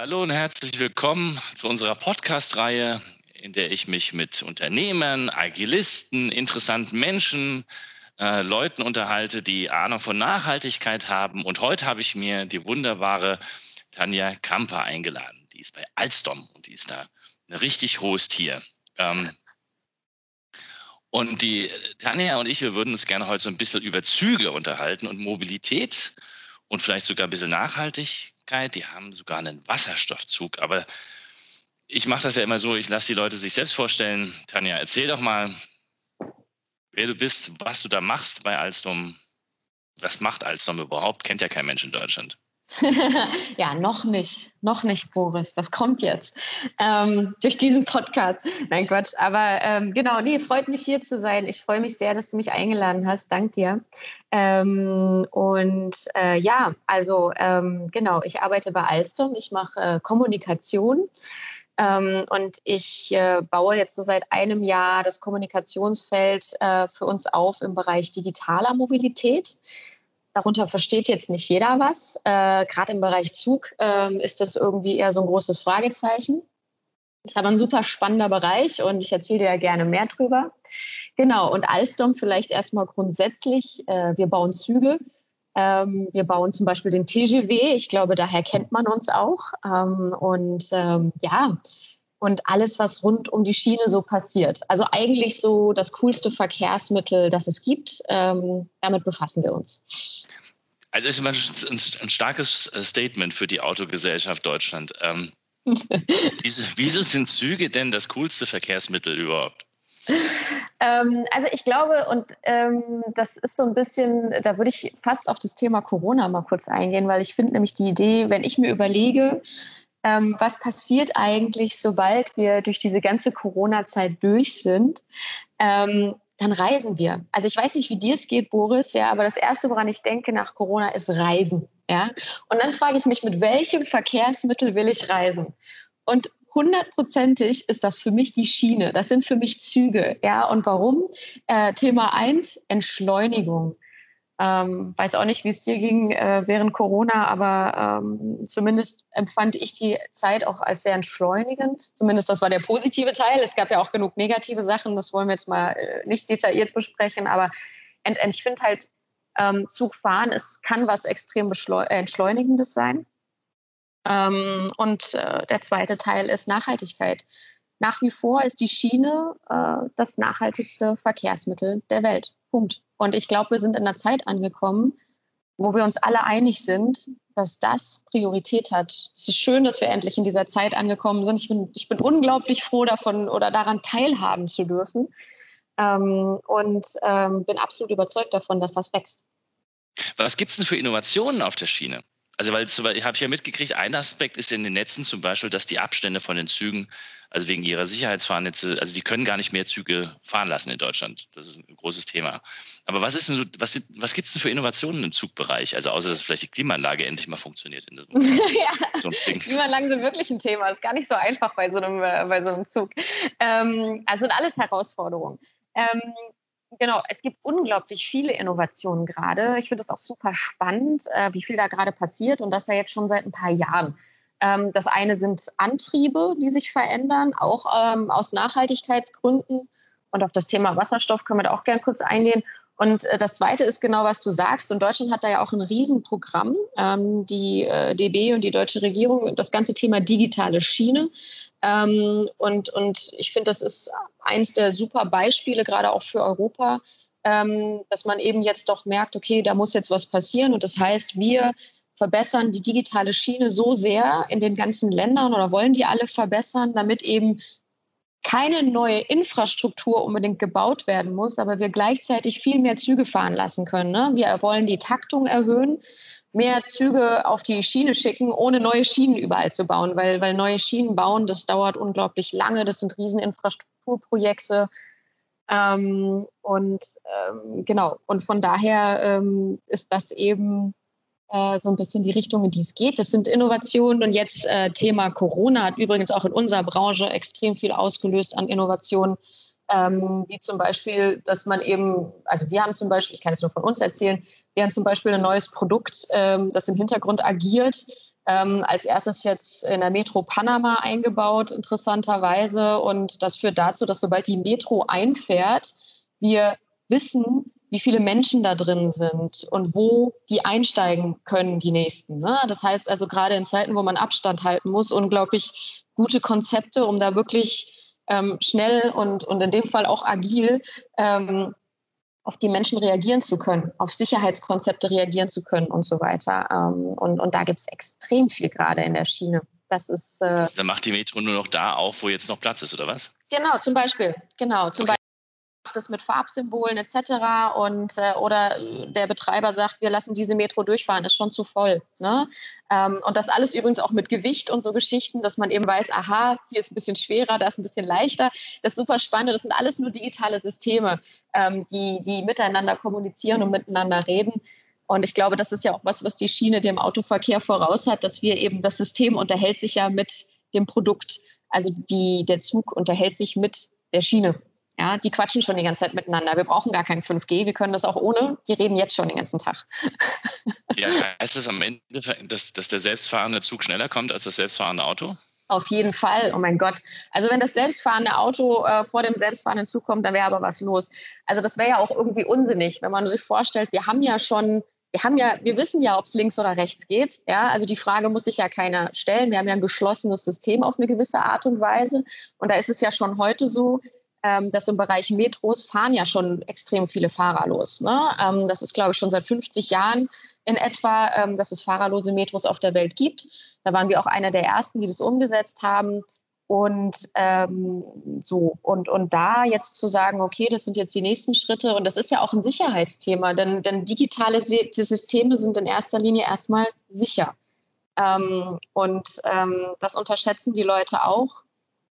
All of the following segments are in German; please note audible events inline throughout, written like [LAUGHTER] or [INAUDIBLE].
Hallo und herzlich willkommen zu unserer Podcast-Reihe, in der ich mich mit Unternehmern, Agilisten, interessanten Menschen, äh, Leuten unterhalte, die Ahnung von Nachhaltigkeit haben. Und heute habe ich mir die wunderbare Tanja Kamper eingeladen. Die ist bei Alstom und die ist da ein richtig hohes Tier. Ähm, und die Tanja und ich, wir würden uns gerne heute so ein bisschen über Züge unterhalten und Mobilität und vielleicht sogar ein bisschen Nachhaltigkeit. Die haben sogar einen Wasserstoffzug. Aber ich mache das ja immer so, ich lasse die Leute sich selbst vorstellen. Tanja, erzähl doch mal, wer du bist, was du da machst bei Alstom. Was macht Alstom überhaupt? Kennt ja kein Mensch in Deutschland. [LAUGHS] ja, noch nicht, noch nicht, Boris. Das kommt jetzt ähm, durch diesen Podcast. Nein, Quatsch. Aber ähm, genau, nee, freut mich hier zu sein. Ich freue mich sehr, dass du mich eingeladen hast. Dank dir. Ähm, und äh, ja, also ähm, genau, ich arbeite bei Alstom. Ich mache äh, Kommunikation. Ähm, und ich äh, baue jetzt so seit einem Jahr das Kommunikationsfeld äh, für uns auf im Bereich digitaler Mobilität. Darunter versteht jetzt nicht jeder was. Äh, Gerade im Bereich Zug ähm, ist das irgendwie eher so ein großes Fragezeichen. Ist aber ein super spannender Bereich und ich erzähle dir ja gerne mehr drüber. Genau, und Alstom vielleicht erstmal grundsätzlich. Äh, wir bauen Züge. Ähm, wir bauen zum Beispiel den TGW. Ich glaube, daher kennt man uns auch. Ähm, und ähm, ja, und alles, was rund um die Schiene so passiert. Also eigentlich so das coolste Verkehrsmittel, das es gibt. Ähm, damit befassen wir uns. Also ist immer ein, starkes äh, Statement für die Autogesellschaft Deutschland. Ähm, [LAUGHS] wieso, wieso, sind Züge denn das coolste Verkehrsmittel überhaupt? Ähm, also ich glaube, und ähm, das ist so ein bisschen, da würde ich fast auf das Thema Corona mal kurz eingehen, weil ich finde nämlich die Idee, wenn ich mir überlege, ähm, was passiert eigentlich, sobald wir durch diese ganze Corona-Zeit durch sind, ähm, dann reisen wir. Also ich weiß nicht, wie dir es geht, Boris, ja, aber das Erste, woran ich denke nach Corona, ist Reisen. Ja? Und dann frage ich mich, mit welchem Verkehrsmittel will ich reisen? Und hundertprozentig ist das für mich die Schiene. Das sind für mich Züge. Ja, und warum? Äh, Thema eins: Entschleunigung. Ähm, weiß auch nicht, wie es dir ging äh, während Corona, aber ähm, zumindest empfand ich die Zeit auch als sehr entschleunigend. Zumindest das war der positive Teil. Es gab ja auch genug negative Sachen, das wollen wir jetzt mal äh, nicht detailliert besprechen, aber ent, ent, ich finde halt, ähm, Zugfahren, kann was extrem äh, Entschleunigendes sein. Ähm, und äh, der zweite Teil ist Nachhaltigkeit. Nach wie vor ist die Schiene äh, das nachhaltigste Verkehrsmittel der Welt. Punkt. Und ich glaube, wir sind in einer Zeit angekommen, wo wir uns alle einig sind, dass das Priorität hat. Es ist schön, dass wir endlich in dieser Zeit angekommen sind. Ich bin, ich bin unglaublich froh davon oder daran teilhaben zu dürfen ähm, und ähm, bin absolut überzeugt davon, dass das wächst. Was gibt es denn für Innovationen auf der Schiene? Also, weil ich habe ja mitgekriegt, ein Aspekt ist in den Netzen zum Beispiel, dass die Abstände von den Zügen, also wegen ihrer Sicherheitsfahrnetze, also die können gar nicht mehr Züge fahren lassen in Deutschland. Das ist ein großes Thema. Aber was ist denn so, was, was gibt es denn für Innovationen im Zugbereich? Also außer dass vielleicht die Klimaanlage endlich mal funktioniert. In [LAUGHS] ja, so Klimaanlagen sind wirklich ein Thema. Ist gar nicht so einfach bei so einem, äh, bei so einem Zug. Ähm, also sind alles Herausforderungen. Ähm, Genau, es gibt unglaublich viele Innovationen gerade. Ich finde es auch super spannend, äh, wie viel da gerade passiert und das ja jetzt schon seit ein paar Jahren. Ähm, das eine sind Antriebe, die sich verändern, auch ähm, aus Nachhaltigkeitsgründen. Und auf das Thema Wasserstoff können wir da auch gerne kurz eingehen. Und äh, das Zweite ist genau, was du sagst. Und Deutschland hat da ja auch ein Riesenprogramm, ähm, die äh, DB und die deutsche Regierung, das ganze Thema digitale Schiene. Ähm, und, und ich finde, das ist eins der super Beispiele, gerade auch für Europa, ähm, dass man eben jetzt doch merkt, okay, da muss jetzt was passieren. Und das heißt, wir verbessern die digitale Schiene so sehr in den ganzen Ländern oder wollen die alle verbessern, damit eben keine neue Infrastruktur unbedingt gebaut werden muss, aber wir gleichzeitig viel mehr Züge fahren lassen können. Ne? Wir wollen die Taktung erhöhen mehr Züge auf die Schiene schicken, ohne neue Schienen überall zu bauen, weil, weil neue Schienen bauen, das dauert unglaublich lange, das sind Rieseninfrastrukturprojekte. Ähm, und ähm, genau, und von daher ähm, ist das eben äh, so ein bisschen die Richtung, in die es geht. Das sind Innovationen und jetzt äh, Thema Corona hat übrigens auch in unserer Branche extrem viel ausgelöst an Innovationen ähm, wie zum Beispiel, dass man eben, also wir haben zum Beispiel, ich kann es nur von uns erzählen, wir haben zum Beispiel ein neues Produkt, ähm, das im Hintergrund agiert, Ähm, als erstes jetzt in der Metro Panama eingebaut, interessanterweise. Und das führt dazu, dass sobald die Metro einfährt, wir wissen, wie viele Menschen da drin sind und wo die einsteigen können, die nächsten. Ne? Das heißt also gerade in Zeiten, wo man Abstand halten muss, unglaublich gute Konzepte, um da wirklich ähm, schnell und, und in dem Fall auch agil ähm, auf die Menschen reagieren zu können, auf Sicherheitskonzepte reagieren zu können und so weiter. Ähm, und, und da gibt es extrem viel gerade in der Schiene. Das ist. Äh, Dann macht die Metro nur noch da auf, wo jetzt noch Platz ist, oder was? Genau, zum Beispiel. Genau, zum okay das mit Farbsymbolen etc. Und äh, oder der Betreiber sagt, wir lassen diese Metro durchfahren, ist schon zu voll. Ne? Ähm, und das alles übrigens auch mit Gewicht und so Geschichten, dass man eben weiß, aha, hier ist ein bisschen schwerer, da ist ein bisschen leichter. Das ist super spannend. Das sind alles nur digitale Systeme, ähm, die, die miteinander kommunizieren und miteinander reden. Und ich glaube, das ist ja auch was, was die Schiene dem Autoverkehr voraus hat, dass wir eben, das System unterhält sich ja mit dem Produkt. Also die, der Zug unterhält sich mit der Schiene. Ja, die quatschen schon die ganze Zeit miteinander. Wir brauchen gar kein 5G, wir können das auch ohne. Wir reden jetzt schon den ganzen Tag. Ja, heißt es am Ende, dass, dass der selbstfahrende Zug schneller kommt als das selbstfahrende Auto? Auf jeden Fall. Oh mein Gott. Also wenn das selbstfahrende Auto äh, vor dem selbstfahrenden Zug kommt, dann wäre aber was los. Also das wäre ja auch irgendwie unsinnig, wenn man sich vorstellt, wir haben ja schon, wir haben ja, wir wissen ja, ob es links oder rechts geht. Ja, also die Frage muss sich ja keiner stellen. Wir haben ja ein geschlossenes System auf eine gewisse Art und Weise. Und da ist es ja schon heute so, ähm, dass im Bereich Metros fahren ja schon extrem viele Fahrer los. Ne? Ähm, das ist, glaube ich, schon seit 50 Jahren in etwa, ähm, dass es fahrerlose Metros auf der Welt gibt. Da waren wir auch einer der ersten, die das umgesetzt haben. Und ähm, so, und, und da jetzt zu sagen, okay, das sind jetzt die nächsten Schritte, und das ist ja auch ein Sicherheitsthema, denn, denn digitale Systeme sind in erster Linie erstmal sicher. Ähm, und ähm, das unterschätzen die Leute auch.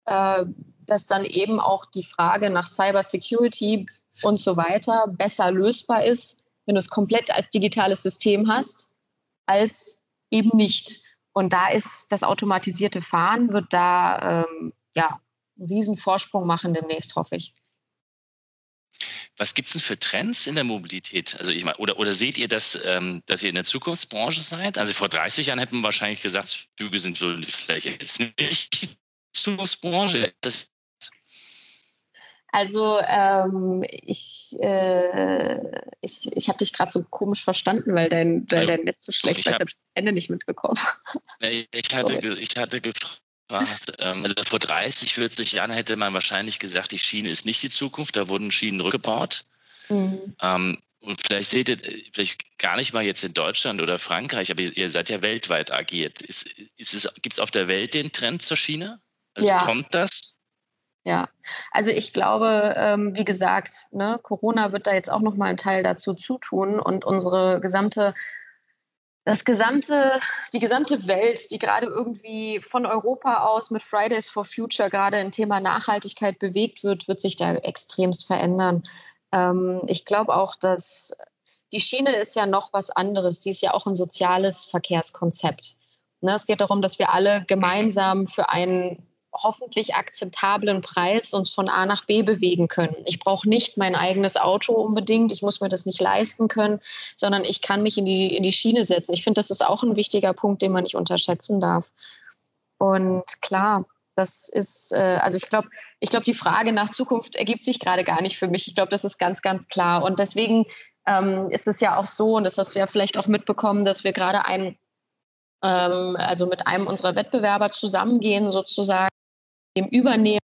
Äh, dass dann eben auch die Frage nach Cyber Security und so weiter besser lösbar ist, wenn du es komplett als digitales System hast, als eben nicht. Und da ist das automatisierte Fahren, wird da ähm, ja, einen riesen Vorsprung machen demnächst, hoffe ich. Was gibt es denn für Trends in der Mobilität? Also ich meine, oder, oder seht ihr, dass, ähm, dass ihr in der Zukunftsbranche seid? Also vor 30 Jahren hätten wir wahrscheinlich gesagt, Züge sind vielleicht jetzt nicht Zukunftsbranche. Das also ähm, ich, äh, ich, ich habe dich gerade so komisch verstanden, weil dein, weil dein Netz so schlecht war. Ich habe das Ende nicht mitbekommen. [LAUGHS] Ich hatte, ich hatte gefragt, ähm, also vor 30, 40 Jahren hätte man wahrscheinlich gesagt, die Schiene ist nicht die Zukunft, da wurden Schienen rückgebaut. Mhm. Ähm, und vielleicht seht ihr, vielleicht gar nicht mal jetzt in Deutschland oder Frankreich, aber ihr, seid ja weltweit agiert. Ist, ist es, Gibt es auf der Welt den Trend zur Schiene? Also ja. kommt das? Ja, also ich glaube, ähm, wie gesagt, ne, Corona wird da jetzt auch nochmal einen Teil dazu zutun und unsere gesamte, das gesamte, die gesamte Welt, die gerade irgendwie von Europa aus mit Fridays for Future gerade im Thema Nachhaltigkeit bewegt wird, wird sich da extremst verändern. Ähm, ich glaube auch, dass die Schiene ist ja noch was anderes. Die ist ja auch ein soziales Verkehrskonzept. Ne, es geht darum, dass wir alle gemeinsam für einen hoffentlich akzeptablen Preis uns von A nach B bewegen können. Ich brauche nicht mein eigenes Auto unbedingt, ich muss mir das nicht leisten können, sondern ich kann mich in die, in die Schiene setzen. Ich finde, das ist auch ein wichtiger Punkt, den man nicht unterschätzen darf. Und klar, das ist, äh, also ich glaube, ich glaube, die Frage nach Zukunft ergibt sich gerade gar nicht für mich. Ich glaube, das ist ganz, ganz klar. Und deswegen ähm, ist es ja auch so, und das hast du ja vielleicht auch mitbekommen, dass wir gerade ein, ähm, also mit einem unserer Wettbewerber zusammengehen sozusagen dem übernehmen,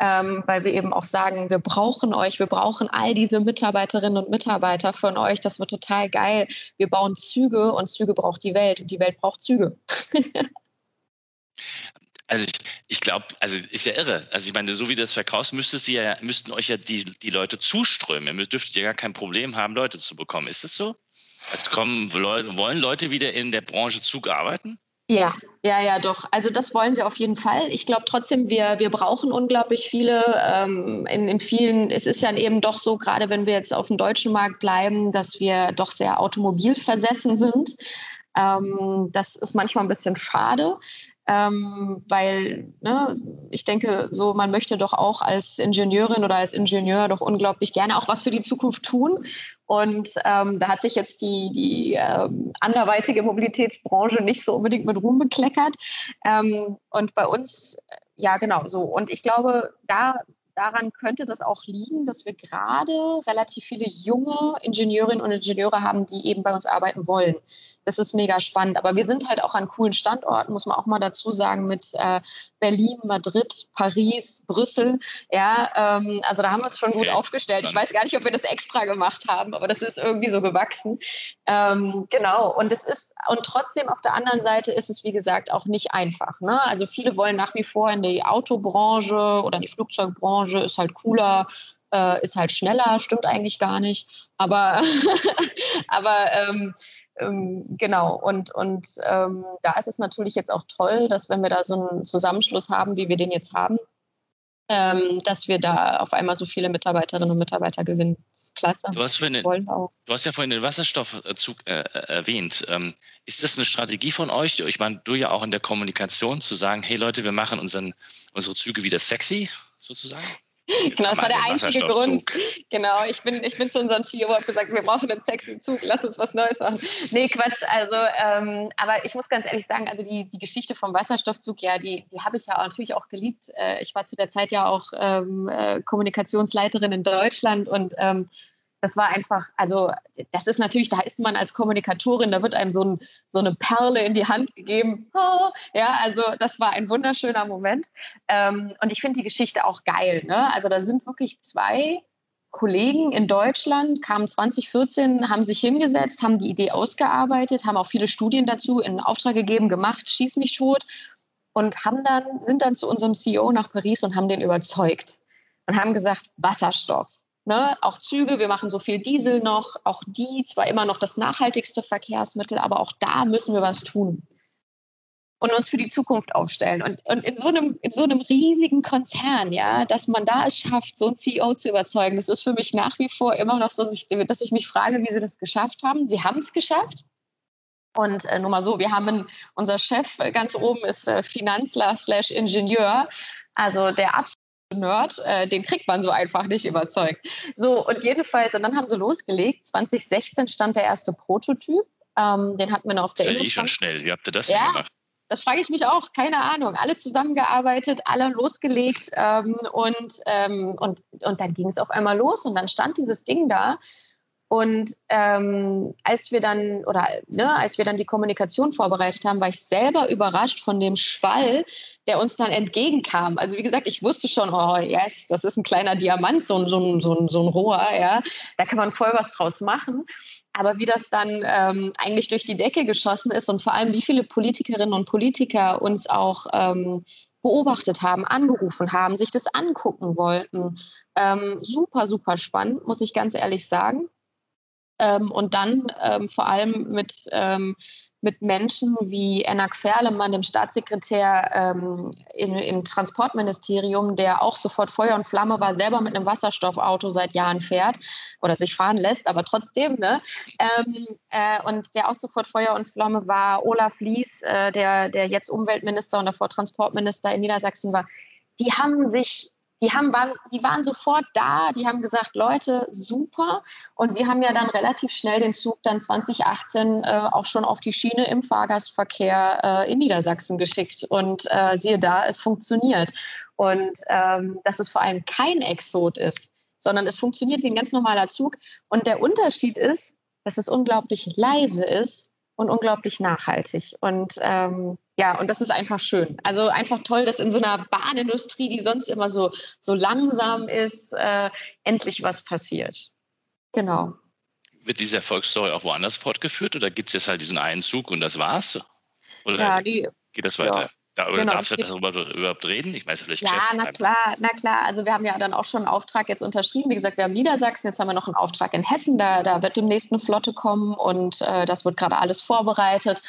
ähm, weil wir eben auch sagen, wir brauchen euch, wir brauchen all diese Mitarbeiterinnen und Mitarbeiter von euch. Das wird total geil. Wir bauen Züge und Züge braucht die Welt und die Welt braucht Züge. [LAUGHS] Also ich, ich glaube, also ist ja irre. Also ich meine, so wie du das verkaufst, müsstest ja, müssten euch ja die, die Leute zuströmen. Ihr dürftet ja gar kein Problem haben, Leute zu bekommen. Ist das so? Also kommen wollen Leute wieder in der Branche Zug arbeiten? Ja, ja, ja, doch. Also das wollen sie auf jeden Fall. Ich glaube trotzdem, wir, wir brauchen unglaublich viele. Ähm, in, in vielen, es ist ja eben doch so, gerade wenn wir jetzt auf dem deutschen Markt bleiben, dass wir doch sehr automobilversessen sind. Ähm, das ist manchmal ein bisschen schade. ähm, weil ne, ich denke, so man möchte doch auch als Ingenieurin oder als Ingenieur doch unglaublich gerne auch was für die Zukunft tun. Und ähm, da hat sich jetzt die, die ähm, anderweitige Mobilitätsbranche nicht so unbedingt mit Ruhm bekleckert. Ähm, und bei uns, ja genau so. Und ich glaube, da daran könnte das auch liegen, dass wir gerade relativ viele junge Ingenieurinnen und Ingenieure haben, die eben bei uns arbeiten wollen das ist mega spannend. Aber wir sind halt auch an coolen Standorten, muss man auch mal dazu sagen, mit äh, Berlin, Madrid, Paris, Brüssel. Ja, ähm, also da haben wir uns schon gut okay. aufgestellt. Ich weiß gar nicht, ob wir das extra gemacht haben, aber das ist irgendwie so gewachsen. Ähm, genau. Und es ist, und trotzdem auf der anderen Seite ist es, wie gesagt, auch nicht einfach. Ne? Also viele wollen nach wie vor in die Autobranche oder in die Flugzeugbranche, ist halt cooler äh, ist halt schneller, stimmt eigentlich gar nicht. Aber, [LAUGHS] aber ähm, ähm, genau, und, und ähm, da ist es natürlich jetzt auch toll, dass wenn wir da so einen Zusammenschluss haben, wie wir den jetzt haben, ähm, dass wir da auf einmal so viele Mitarbeiterinnen und Mitarbeiter gewinnen. Klasse. Du hast, vorhin, du hast ja vorhin den Wasserstoffzug äh, erwähnt. Ähm, ist das eine Strategie von euch? Ich meine, du ja auch in der Kommunikation zu sagen, hey Leute, wir machen unseren, unsere Züge wieder sexy, sozusagen? Genau, das war der einzige Grund. Genau, ich bin, ich bin zu unserem CEO und habe gesagt, wir brauchen einen sexy Zug, lass uns was Neues machen. Nee, Quatsch. Also, ähm, aber ich muss ganz ehrlich sagen, also die, die Geschichte vom Wasserstoffzug, ja, die, die habe ich ja natürlich auch geliebt. Äh, ich war zu der Zeit ja auch ähm, äh, Kommunikationsleiterin in Deutschland und ähm, das war einfach, also das ist natürlich, da ist man als Kommunikatorin, da wird einem so, ein, so eine Perle in die Hand gegeben. Ja, also das war ein wunderschöner Moment. Ähm, und ich finde die Geschichte auch geil. Ne? Also da sind wirklich zwei Kollegen in Deutschland, kamen 2014, haben sich hingesetzt, haben die Idee ausgearbeitet, haben auch viele Studien dazu in Auftrag gegeben, gemacht, schieß mich tot und haben dann, sind dann zu unserem CEO nach Paris und haben den überzeugt und haben gesagt, Wasserstoff Ne, auch Züge, wir machen so viel Diesel noch, auch die zwar immer noch das nachhaltigste Verkehrsmittel, aber auch da müssen wir was tun und uns für die Zukunft aufstellen. Und, und in, so einem, in so einem riesigen Konzern, ja, dass man da es schafft, so einen CEO zu überzeugen, das ist für mich nach wie vor immer noch so, dass ich, mich frage, wie sie das geschafft haben. Sie haben es geschafft. Und äh, nur mal so, wir haben unser Chef ganz oben ist äh, Finanzler slash Ingenieur, also der absolute Nerd, äh, den kriegt man so einfach nicht überzeugt. So, und jedenfalls, und dann haben sie losgelegt. 2016 stand der erste Prototyp. Ähm, den hatten wir noch auf der Das ist ja eh schon schnell. Wie habt ihr das ja, gemacht? Das frage ich mich auch, keine Ahnung. Alle zusammengearbeitet, alle losgelegt ähm, und, ähm, und, und dann ging es auf einmal los und dann stand dieses Ding da und ähm, als wir dann oder ne, als wir dann die Kommunikation vorbereitet haben, war ich selber überrascht von dem Schwall, der uns dann entgegenkam. Also wie gesagt, ich wusste schon, oh yes, das ist ein kleiner Diamant, so ein, so ein, so ein, so ein Rohr, ja, da kann man voll was draus machen. Aber wie das dann ähm, eigentlich durch die Decke geschossen ist und vor allem wie viele Politikerinnen und Politiker uns auch ähm, beobachtet haben, angerufen haben, sich das angucken wollten. Ähm, super, super spannend, muss ich ganz ehrlich sagen. Ähm, und dann ähm, vor allem mit, ähm, mit Menschen wie Enak Ferlemann, dem Staatssekretär ähm, in, im Transportministerium, der auch sofort Feuer und Flamme war, selber mit einem Wasserstoffauto seit Jahren fährt oder sich fahren lässt, aber trotzdem. Ne? Ähm, äh, und der auch sofort Feuer und Flamme war, Olaf Lies, äh, der, der jetzt Umweltminister und davor Transportminister in Niedersachsen war. Die haben sich die, haben, waren, die waren sofort da, die haben gesagt, Leute, super. Und wir haben ja dann relativ schnell den Zug dann 2018 äh, auch schon auf die Schiene im Fahrgastverkehr äh, in Niedersachsen geschickt. Und äh, siehe da, es funktioniert. Und ähm, dass es vor allem kein Exot ist, sondern es funktioniert wie ein ganz normaler Zug. Und der Unterschied ist, dass es unglaublich leise ist und unglaublich nachhaltig. Und ähm, ja, und das ist einfach schön. Also einfach toll, dass in so einer Bahnindustrie, die sonst immer so, so langsam ist, äh, endlich was passiert. Genau. Wird diese Erfolgsstory auch woanders fortgeführt oder gibt es jetzt halt diesen einen Zug und das war's? Oder ja, die, geht das weiter? Ja. Da, oder genau, darfst du darüber überhaupt reden? Ich weiß vielleicht Ja, na klar, na klar. Also wir haben ja dann auch schon einen Auftrag jetzt unterschrieben. Wie gesagt, wir haben Niedersachsen, jetzt haben wir noch einen Auftrag in Hessen. Da, da wird demnächst eine Flotte kommen und äh, das wird gerade alles vorbereitet.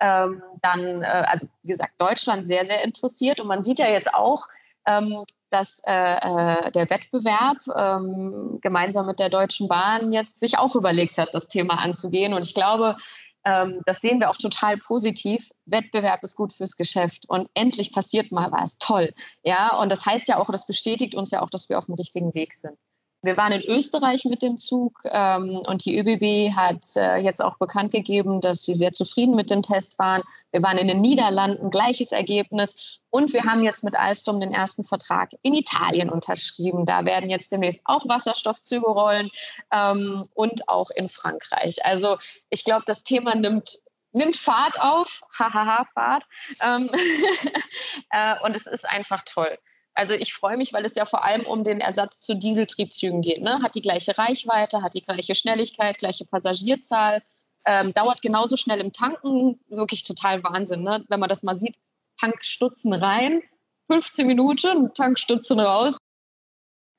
Ähm, dann, äh, also wie gesagt, Deutschland sehr, sehr interessiert. Und man sieht ja jetzt auch, ähm, dass äh, äh, der Wettbewerb ähm, gemeinsam mit der Deutschen Bahn jetzt sich auch überlegt hat, das Thema anzugehen. Und ich glaube, Ähm, das sehen wir auch total positiv. Wettbewerb ist gut fürs Geschäft und endlich passiert mal was. Toll. Ja, und das heißt ja auch, das bestätigt uns ja auch, dass wir auf dem richtigen Weg sind. Wir waren in Österreich mit dem Zug ähm, und die ÖBB hat äh, jetzt auch bekannt gegeben, dass sie sehr zufrieden mit dem Test waren. Wir waren in den Niederlanden, gleiches Ergebnis. Und wir haben jetzt mit Alstom den ersten Vertrag in Italien unterschrieben. Da werden jetzt demnächst auch Wasserstoffzüge rollen ähm, und auch in Frankreich. Also ich glaube, das Thema nimmt nimmt Fahrt auf, hahaha, Fahrt. Ähm, [LAUGHS] äh, und es ist einfach toll. Also ich freue mich, weil es ja vor allem um den Ersatz zu Dieseltriebzügen geht. Ne? Hat die gleiche Reichweite, hat die gleiche Schnelligkeit, gleiche Passagierzahl, ähm, dauert genauso schnell im Tanken. Wirklich total Wahnsinn, ne? wenn man das mal sieht. Tankstutzen rein, 15 Minuten, Tankstutzen raus.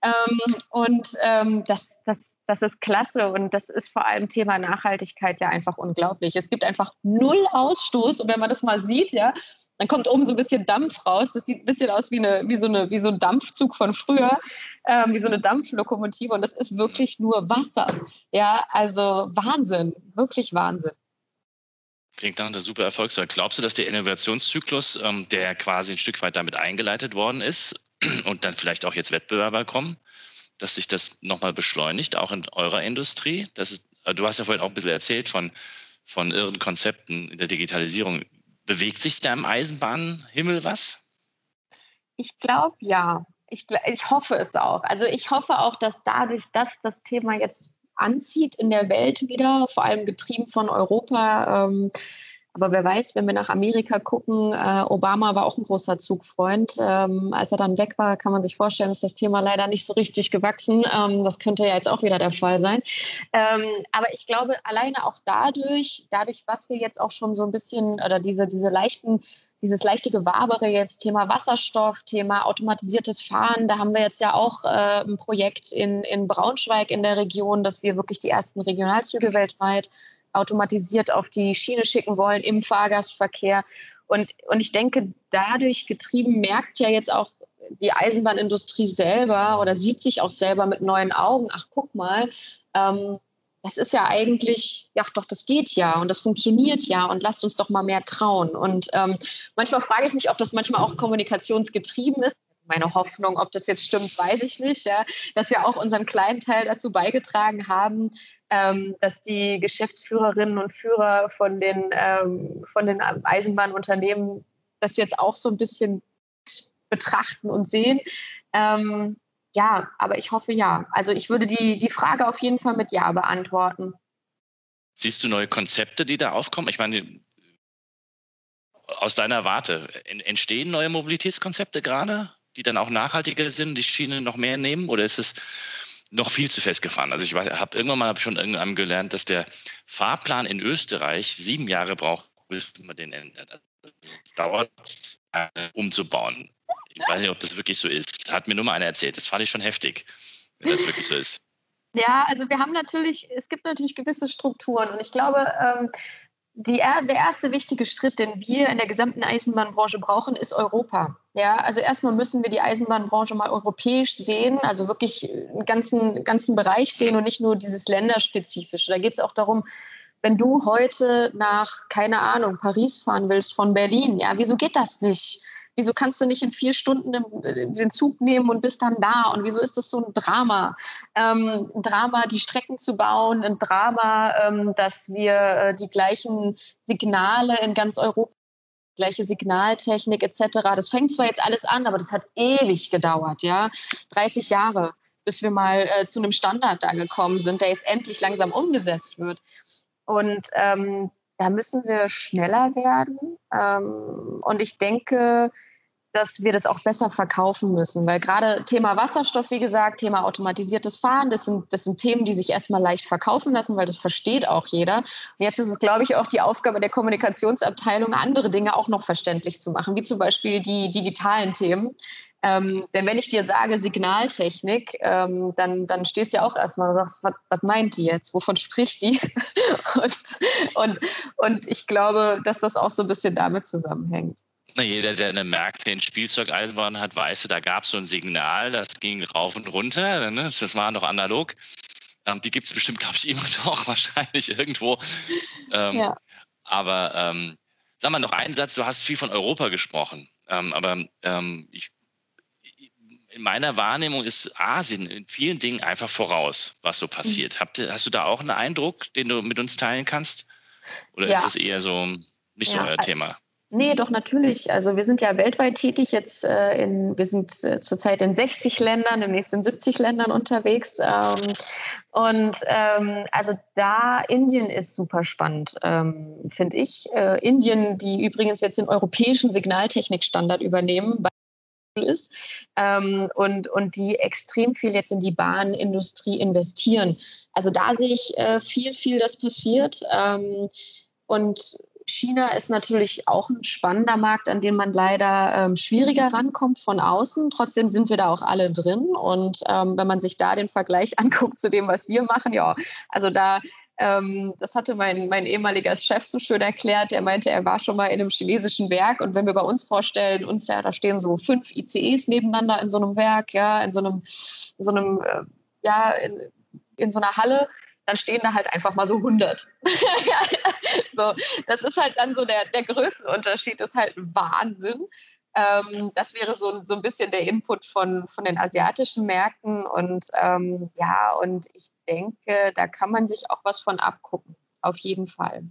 Ähm, und ähm, das, das, das ist klasse und das ist vor allem Thema Nachhaltigkeit ja einfach unglaublich. Es gibt einfach null Ausstoß und wenn man das mal sieht, ja, dann kommt oben so ein bisschen Dampf raus. Das sieht ein bisschen aus wie, eine, wie, so, eine, wie so ein Dampfzug von früher, ähm, wie so eine Dampflokomotive. Und das ist wirklich nur Wasser. Ja, also Wahnsinn, wirklich Wahnsinn. Klingt nach einer super Erfolgsstory. Glaubst du, dass der Innovationszyklus, ähm, der quasi ein Stück weit damit eingeleitet worden ist [CLEARS THROAT] und dann vielleicht auch jetzt Wettbewerber kommen, dass sich das nochmal beschleunigt, auch in eurer Industrie? Das ist, äh, du hast ja vorhin auch ein bisschen erzählt von, von irren Konzepten in der Digitalisierung. Bewegt sich da im Eisenbahnhimmel was? Ich glaube ja. Ich, ich hoffe es auch. Also ich hoffe auch, dass dadurch, dass das Thema jetzt anzieht in der Welt wieder, vor allem getrieben von Europa, ähm, aber wer weiß, wenn wir nach Amerika gucken, äh, Obama war auch ein großer Zugfreund. Ähm, als er dann weg war, kann man sich vorstellen, ist das Thema leider nicht so richtig gewachsen. Ähm, das könnte ja jetzt auch wieder der Fall sein. Ähm, aber ich glaube, alleine auch dadurch, dadurch, was wir jetzt auch schon so ein bisschen, oder diese, diese leichten dieses leichte Gewabere jetzt, Thema Wasserstoff, Thema automatisiertes Fahren, da haben wir jetzt ja auch äh, ein Projekt in, in Braunschweig in der Region, dass wir wirklich die ersten Regionalzüge weltweit automatisiert auf die Schiene schicken wollen im Fahrgastverkehr. Und, und ich denke, dadurch getrieben merkt ja jetzt auch die Eisenbahnindustrie selber oder sieht sich auch selber mit neuen Augen, ach guck mal, ähm, das ist ja eigentlich, ja doch, das geht ja und das funktioniert ja und lasst uns doch mal mehr trauen. Und ähm, manchmal frage ich mich, ob das manchmal auch kommunikationsgetrieben ist meine Hoffnung. Ob das jetzt stimmt, weiß ich nicht. Ja. Dass wir auch unseren kleinen Teil dazu beigetragen haben, ähm, dass die Geschäftsführerinnen und Führer von den, ähm, von den Eisenbahnunternehmen das jetzt auch so ein bisschen betrachten und sehen. Ähm, ja, aber ich hoffe ja. Also ich würde die, die Frage auf jeden Fall mit Ja beantworten. Siehst du neue Konzepte, die da aufkommen? Ich meine, aus deiner Warte, entstehen neue Mobilitätskonzepte gerade? Die dann auch nachhaltiger sind, die Schiene noch mehr nehmen? Oder ist es noch viel zu festgefahren? Also ich habe irgendwann mal hab schon irgendwann gelernt, dass der Fahrplan in Österreich sieben Jahre braucht, bis man den ändert. Es dauert, äh, umzubauen. Ich weiß nicht, ob das wirklich so ist. Hat mir nur mal einer erzählt. Das fand ich schon heftig, wenn das wirklich so ist. Ja, also wir haben natürlich, es gibt natürlich gewisse Strukturen und ich glaube, ähm, die, der erste wichtige Schritt, den wir in der gesamten Eisenbahnbranche brauchen, ist Europa. Ja, also erstmal müssen wir die Eisenbahnbranche mal europäisch sehen, also wirklich einen ganzen, ganzen Bereich sehen und nicht nur dieses länderspezifische. Da geht es auch darum, wenn du heute nach, keine Ahnung, Paris fahren willst von Berlin, ja, wieso geht das nicht? Wieso kannst du nicht in vier Stunden den Zug nehmen und bist dann da? Und wieso ist das so ein Drama? Ähm, ein Drama, die Strecken zu bauen, ein Drama, ähm, dass wir äh, die gleichen Signale in ganz Europa gleiche Signaltechnik etc. Das fängt zwar jetzt alles an, aber das hat ewig gedauert, ja, 30 Jahre, bis wir mal äh, zu einem Standard da gekommen sind, der jetzt endlich langsam umgesetzt wird. Und ähm, da müssen wir schneller werden. Ähm, und ich denke, dass wir das auch besser verkaufen müssen. Weil gerade Thema Wasserstoff, wie gesagt, Thema automatisiertes Fahren, das sind, das sind Themen, die sich erstmal leicht verkaufen lassen, weil das versteht auch jeder. Und jetzt ist es, glaube ich, auch die Aufgabe der Kommunikationsabteilung, andere Dinge auch noch verständlich zu machen, wie zum Beispiel die digitalen Themen. Ähm, denn wenn ich dir sage Signaltechnik, ähm, dann, dann stehst du ja auch erstmal und sagst, was, was meint die jetzt? Wovon spricht die? [LAUGHS] und, und, und ich glaube, dass das auch so ein bisschen damit zusammenhängt. Na, jeder, der eine Märkte in Spielzeugeisenbahn hat, weiß, da gab es so ein Signal, das ging rauf und runter. Ne? Das war noch analog. Ähm, die gibt es bestimmt, glaube ich, [LAUGHS] immer noch wahrscheinlich irgendwo. Ähm, ja. Aber ähm, sag mal noch einen Satz, du hast viel von Europa gesprochen, ähm, aber ähm, ich, in meiner Wahrnehmung ist Asien in vielen Dingen einfach voraus, was so passiert. Mhm. Habt, hast du da auch einen Eindruck, den du mit uns teilen kannst? Oder ja. ist das eher so nicht ja. so euer Thema? Nee, doch natürlich. Also wir sind ja weltweit tätig. Jetzt äh, in, wir sind äh, zurzeit in 60 Ländern, demnächst in 70 Ländern unterwegs. Ähm, und ähm, also da Indien ist super spannend, ähm, finde ich. Äh, Indien, die übrigens jetzt den europäischen Signaltechnikstandard übernehmen, ist ähm, und, und die extrem viel jetzt in die Bahnindustrie investieren. Also da sehe ich äh, viel, viel, das passiert. Ähm, und China ist natürlich auch ein spannender Markt, an den man leider ähm, schwieriger rankommt von außen. Trotzdem sind wir da auch alle drin. Und ähm, wenn man sich da den Vergleich [LAUGHS] anguckt zu dem, was wir machen, ja, also da, ähm, das hatte mein, mein ehemaliger Chef so schön erklärt. Er meinte, er war schon mal in einem chinesischen Werk. Und wenn wir bei uns vorstellen, uns ja, da stehen so fünf ICEs nebeneinander in so einem Werk, ja, in so einem, in so einem, äh, ja, in, in so einer Halle dann stehen da halt einfach mal so 100. [LAUGHS] so, das ist halt dann so der, der Größenunterschied, ist halt Wahnsinn. Ähm, das wäre so, so ein bisschen der Input von, von den asiatischen Märkten. Und ähm, ja, und ich denke, da kann man sich auch was von abgucken. Auf jeden Fall.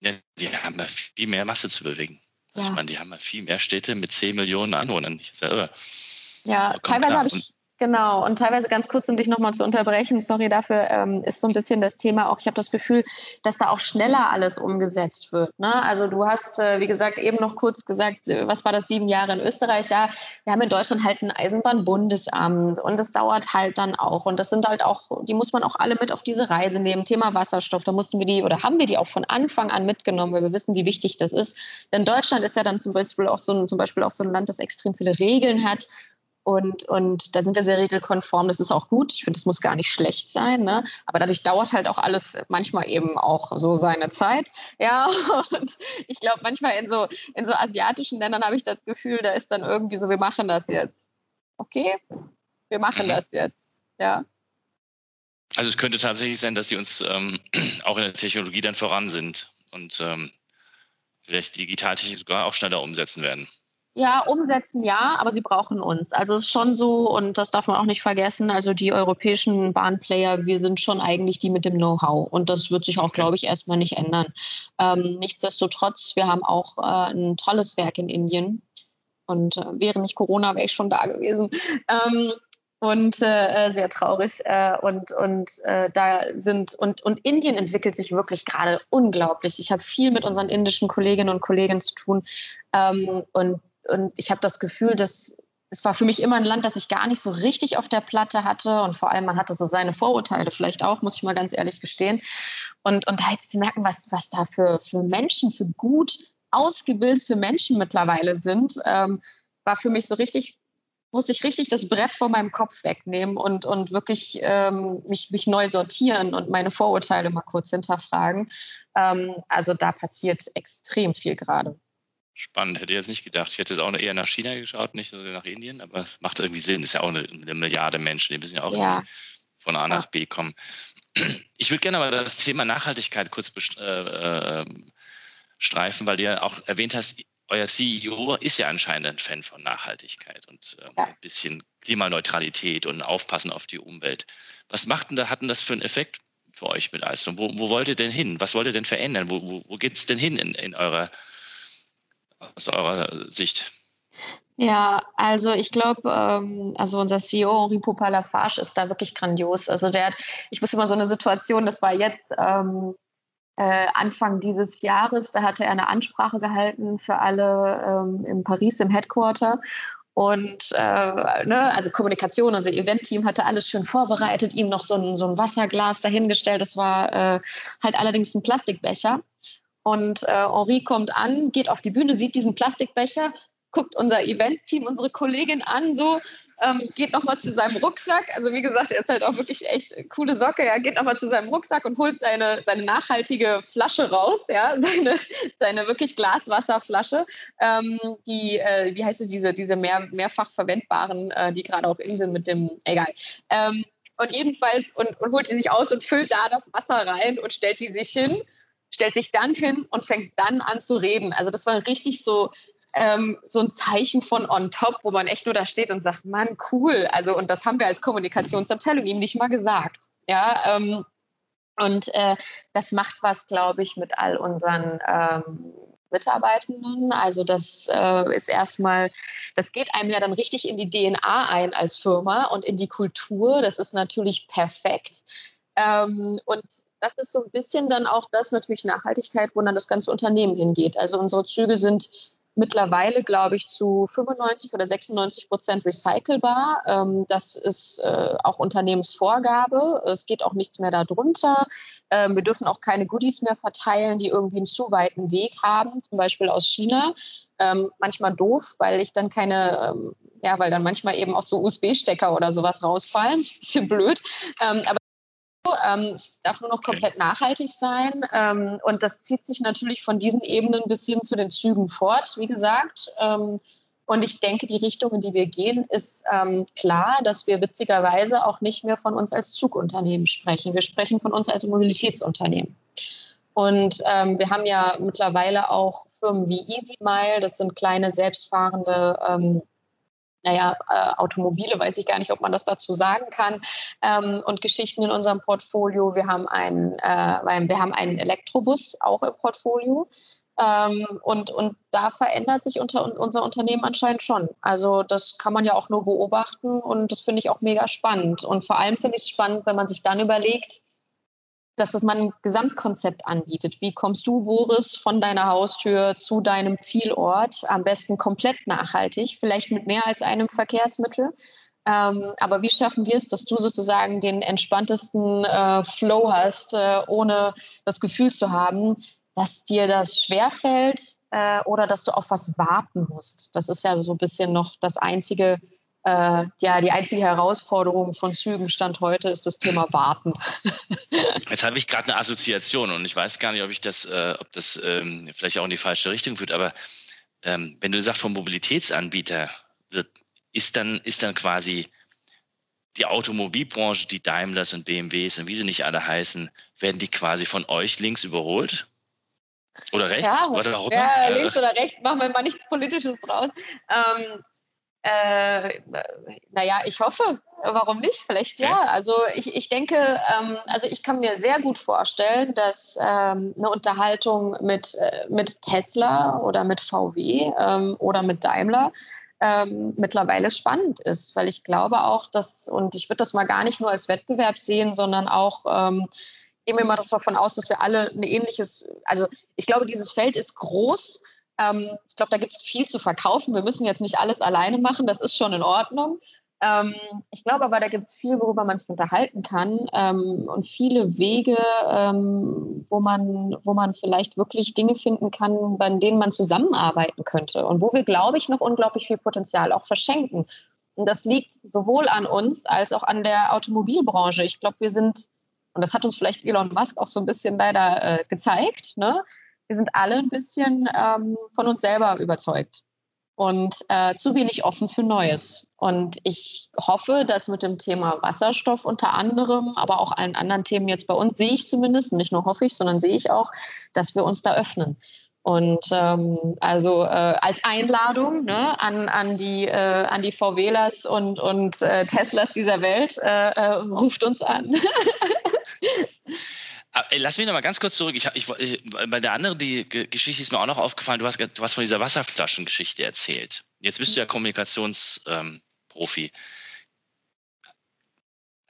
Ja, die haben ja viel mehr Masse zu bewegen. Also ja. ich meine, die haben ja viel mehr Städte mit 10 Millionen Anwohnern. Ich selber. Ja, teilweise habe ich, Genau, und teilweise ganz kurz, um dich nochmal zu unterbrechen, sorry dafür, ähm, ist so ein bisschen das Thema auch, ich habe das Gefühl, dass da auch schneller alles umgesetzt wird. Ne? Also du hast, äh, wie gesagt, eben noch kurz gesagt, äh, was war das, sieben Jahre in Österreich? Ja, wir haben in Deutschland halt ein Eisenbahnbundesamt und das dauert halt dann auch. Und das sind halt auch, die muss man auch alle mit auf diese Reise nehmen. Thema Wasserstoff, da mussten wir die oder haben wir die auch von Anfang an mitgenommen, weil wir wissen, wie wichtig das ist. Denn Deutschland ist ja dann zum Beispiel auch so ein, zum Beispiel auch so ein Land, das extrem viele Regeln hat und, und da sind wir sehr regelkonform. Das ist auch gut. Ich finde, das muss gar nicht schlecht sein. Ne? Aber dadurch dauert halt auch alles manchmal eben auch so seine Zeit. Ja, [LAUGHS] und ich glaube, manchmal in so, in so asiatischen Ländern habe ich das Gefühl, da ist dann irgendwie so, wir machen das jetzt. Okay, wir machen mhm. das jetzt. Ja. Also es könnte tatsächlich sein, dass sie uns ähm, [CLEARS THROAT] auch in der Technologie dann voran sind und ähm, vielleicht Digitaltechnik sogar auch schneller umsetzen werden. Ja, umsetzen ja, aber sie brauchen uns. Also es ist schon so, und das darf man auch nicht vergessen, also die europäischen Bahnplayer, wir sind schon eigentlich die mit dem Know-how. Und das wird sich auch, glaube ich, erstmal nicht ändern. Ähm, nichtsdestotrotz, wir haben auch äh, ein tolles Werk in Indien. Und äh, wäre nicht Corona, wäre ich schon da gewesen. Ähm, und äh, äh, sehr traurig. Äh, und und äh, da sind und und Indien entwickelt sich wirklich gerade unglaublich. Ich habe viel mit unseren indischen Kolleginnen und Kollegen zu tun ähm, und und ich habe das Gefühl, dass es war für mich immer ein Land, das ich gar nicht so richtig auf der Platte hatte. Und vor allem, man hatte so seine Vorurteile vielleicht auch, muss ich mal ganz ehrlich gestehen. Und, und da jetzt zu merken, was, was da für, für Menschen, für gut ausgebildete Menschen mittlerweile sind, ähm, war für mich so richtig, musste ich richtig das Brett vor meinem Kopf wegnehmen und, und wirklich ähm, mich, mich neu sortieren und meine Vorurteile mal kurz hinterfragen. Ähm, also da passiert extrem viel gerade. Spannend, hätte ich jetzt nicht gedacht. Ich hätte jetzt auch eher nach China geschaut, nicht nach Indien, aber es macht irgendwie Sinn. Es ist ja auch eine, eine Milliarde Menschen, die müssen ja auch ja. von A nach B kommen. Ich würde gerne aber das Thema Nachhaltigkeit kurz äh, äh, streifen, weil du ja auch erwähnt hast, euer CEO ist ja anscheinend ein Fan von Nachhaltigkeit und äh, ja. ein bisschen Klimaneutralität und Aufpassen auf die Umwelt. Was macht denn da, hat denn das für einen Effekt für euch mit Alstom? Wo, wo wollt ihr denn hin? Was wollt ihr denn verändern? Wo, wo, wo geht es denn hin in, in eurer aus eurer Sicht? Ja, also ich glaube, ähm, also unser CEO Henri Popalafage ist da wirklich grandios. Also der hat, ich wusste immer so eine Situation, das war jetzt ähm, äh, Anfang dieses Jahres, da hatte er eine Ansprache gehalten für alle ähm, in Paris im Headquarter. Und äh, ne, also Kommunikation, unser Event-Team hatte alles schön vorbereitet, ihm noch so ein, so ein Wasserglas dahingestellt. Das war äh, halt allerdings ein Plastikbecher. Und äh, Henri kommt an, geht auf die Bühne, sieht diesen Plastikbecher, guckt unser Events-Team, unsere Kollegin an, so, ähm, geht nochmal zu seinem Rucksack. Also wie gesagt, er ist halt auch wirklich echt coole Socke. Er geht nochmal zu seinem Rucksack und holt seine, seine nachhaltige Flasche raus, ja, [LAUGHS] seine, seine wirklich Glaswasserflasche. Ähm, die, äh, wie heißt es, diese, diese mehr, mehrfach verwendbaren, äh, die gerade auch in sind mit dem, egal. Ähm, und jedenfalls und, und holt die sich aus und füllt da das Wasser rein und stellt die sich hin, stellt sich dann hin und fängt dann an zu reden. Also das war richtig so, ähm, so ein Zeichen von on top, wo man echt nur da steht und sagt, Mann, cool. Also, und das haben wir als Kommunikationsabteilung ihm nicht mal gesagt. Ja, ähm, und äh, das macht was, glaube ich, mit all unseren ähm, Mitarbeitenden. Also das äh, ist erstmal, das geht einem ja dann richtig in die DNA ein als Firma und in die Kultur. Das ist natürlich perfekt. Ähm, und das ist so ein bisschen dann auch das natürlich Nachhaltigkeit, wo dann das ganze Unternehmen hingeht. Also unsere Züge sind mittlerweile, glaube ich, zu 95 oder 96 Prozent recycelbar. Ähm, das ist äh, auch Unternehmensvorgabe. Es geht auch nichts mehr darunter. Ähm, wir dürfen auch keine Goodies mehr verteilen, die irgendwie einen zu weiten Weg haben, zum Beispiel aus China. Ähm, manchmal doof, weil ich dann keine, ähm, ja, weil dann manchmal eben auch so USB-Stecker oder sowas rausfallen. [LAUGHS] Bisschen blöd. Ähm, aber ähm, es darf nur noch komplett nachhaltig sein. Ähm, und das zieht sich natürlich von diesen Ebenen bis hin zu den Zügen fort, wie gesagt. Ähm, und ich denke, die Richtung, in die wir gehen, ist ähm, klar, dass wir witzigerweise auch nicht mehr von uns als Zugunternehmen sprechen. Wir sprechen von uns als Mobilitätsunternehmen. Und ähm, wir haben ja mittlerweile auch Firmen wie EasyMile, das sind kleine selbstfahrende ähm, naja, äh, Automobile, weiß ich gar nicht, ob man das dazu sagen kann, ähm, und Geschichten in unserem Portfolio. Wir haben einen, äh, wir haben einen Elektrobus auch im Portfolio. Ähm, und, und da verändert sich unter, unser Unternehmen anscheinend schon. Also das kann man ja auch nur beobachten und das finde ich auch mega spannend. Und vor allem finde ich es spannend, wenn man sich dann überlegt, dass es man ein Gesamtkonzept anbietet. Wie kommst du, Boris, von deiner Haustür zu deinem Zielort? Am besten komplett nachhaltig, vielleicht mit mehr als einem Verkehrsmittel. Ähm, aber wie schaffen wir es, dass du sozusagen den entspanntesten äh, Flow hast, äh, ohne das Gefühl zu haben, dass dir das schwerfällt äh, oder dass du auf was warten musst? Das ist ja so ein bisschen noch das einzige äh, ja, die einzige Herausforderung von Zügen Stand heute ist das Thema Warten. [LAUGHS] Jetzt habe ich gerade eine Assoziation und ich weiß gar nicht, ob ich das, äh, ob das ähm, vielleicht auch in die falsche Richtung führt, aber ähm, wenn du sagst, vom Mobilitätsanbieter wird, ist dann, ist dann quasi die Automobilbranche, die Daimlers und BMWs und wie sie nicht alle heißen, werden die quasi von euch links überholt? Oder rechts? Ja, oder ja links oder rechts, machen wir mal nichts Politisches draus. Ähm, äh, naja, ich hoffe. Warum nicht? Vielleicht ja. Also ich, ich denke, ähm, also ich kann mir sehr gut vorstellen, dass ähm, eine Unterhaltung mit, äh, mit Tesla oder mit VW ähm, oder mit Daimler ähm, mittlerweile spannend ist, weil ich glaube auch, dass, und ich würde das mal gar nicht nur als Wettbewerb sehen, sondern auch ähm, gehen wir mal davon aus, dass wir alle ein ähnliches, also ich glaube, dieses Feld ist groß ähm, ich glaube, da gibt es viel zu verkaufen. Wir müssen jetzt nicht alles alleine machen, das ist schon in Ordnung. Ähm, ich glaube aber, da gibt es viel, worüber man sich unterhalten kann ähm, und viele Wege, ähm, wo, man, wo man vielleicht wirklich Dinge finden kann, bei denen man zusammenarbeiten könnte und wo wir, glaube ich, noch unglaublich viel Potenzial auch verschenken. Und das liegt sowohl an uns als auch an der Automobilbranche. Ich glaube, wir sind, und das hat uns vielleicht Elon Musk auch so ein bisschen leider äh, gezeigt, ne? Wir sind alle ein bisschen ähm, von uns selber überzeugt und äh, zu wenig offen für Neues. Und ich hoffe, dass mit dem Thema Wasserstoff unter anderem, aber auch allen anderen Themen jetzt bei uns, sehe ich zumindest, nicht nur hoffe ich, sondern sehe ich auch, dass wir uns da öffnen. Und ähm, also äh, als Einladung ne, an, an, die, äh, an die VWlers und, und äh, Teslas dieser Welt, äh, äh, ruft uns an. [LAUGHS] Ah, lass mich noch mal ganz kurz zurück. Ich, ich, bei der anderen die Geschichte ist mir auch noch aufgefallen. Du hast, du hast von dieser Wasserflaschengeschichte erzählt. Jetzt bist du ja Kommunikationsprofi. Ähm,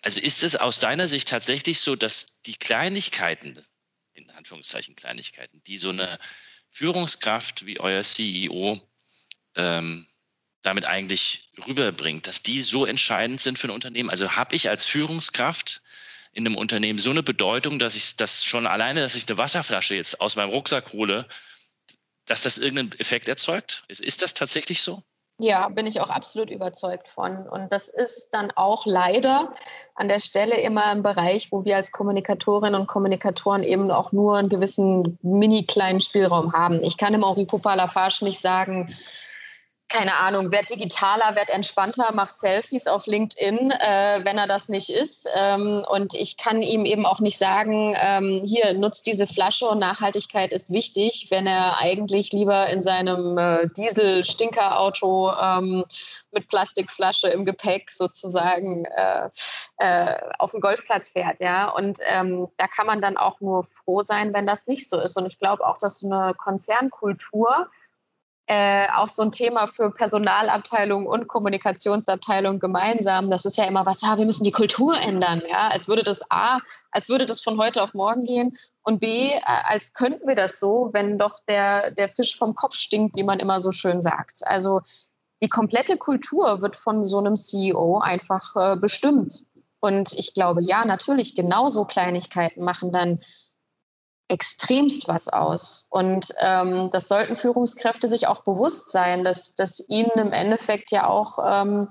also ist es aus deiner Sicht tatsächlich so, dass die Kleinigkeiten, in Anführungszeichen Kleinigkeiten, die so eine Führungskraft wie euer CEO ähm, damit eigentlich rüberbringt, dass die so entscheidend sind für ein Unternehmen? Also habe ich als Führungskraft in einem Unternehmen so eine Bedeutung, dass ich das schon alleine, dass ich eine Wasserflasche jetzt aus meinem Rucksack hole, dass das irgendeinen Effekt erzeugt? Ist, ist das tatsächlich so? Ja, bin ich auch absolut überzeugt von. Und das ist dann auch leider an der Stelle immer ein Bereich, wo wir als Kommunikatorinnen und Kommunikatoren eben auch nur einen gewissen mini kleinen Spielraum haben. Ich kann im Henri Popper Lafarge nicht sagen, keine Ahnung, werd digitaler, werd entspannter, mach Selfies auf LinkedIn, äh, wenn er das nicht ist. Ähm, und ich kann ihm eben auch nicht sagen, ähm, hier, nutzt diese Flasche und Nachhaltigkeit ist wichtig, wenn er eigentlich lieber in seinem äh, Diesel-Stinkerauto ähm, mit Plastikflasche im Gepäck sozusagen äh, äh, auf den Golfplatz fährt, ja. Und ähm, da kann man dann auch nur froh sein, wenn das nicht so ist. Und ich glaube auch, dass so eine Konzernkultur äh, auch so ein Thema für Personalabteilung und Kommunikationsabteilung gemeinsam. Das ist ja immer was, ja, wir müssen die Kultur ändern, ja, als würde das A, als würde das von heute auf morgen gehen und B, äh, als könnten wir das so, wenn doch der, der Fisch vom Kopf stinkt, wie man immer so schön sagt. Also die komplette Kultur wird von so einem CEO einfach äh, bestimmt. Und ich glaube, ja, natürlich, genauso Kleinigkeiten machen dann extremst was aus. Und ähm, das sollten Führungskräfte sich auch bewusst sein, dass, dass ihnen im Endeffekt ja auch ähm,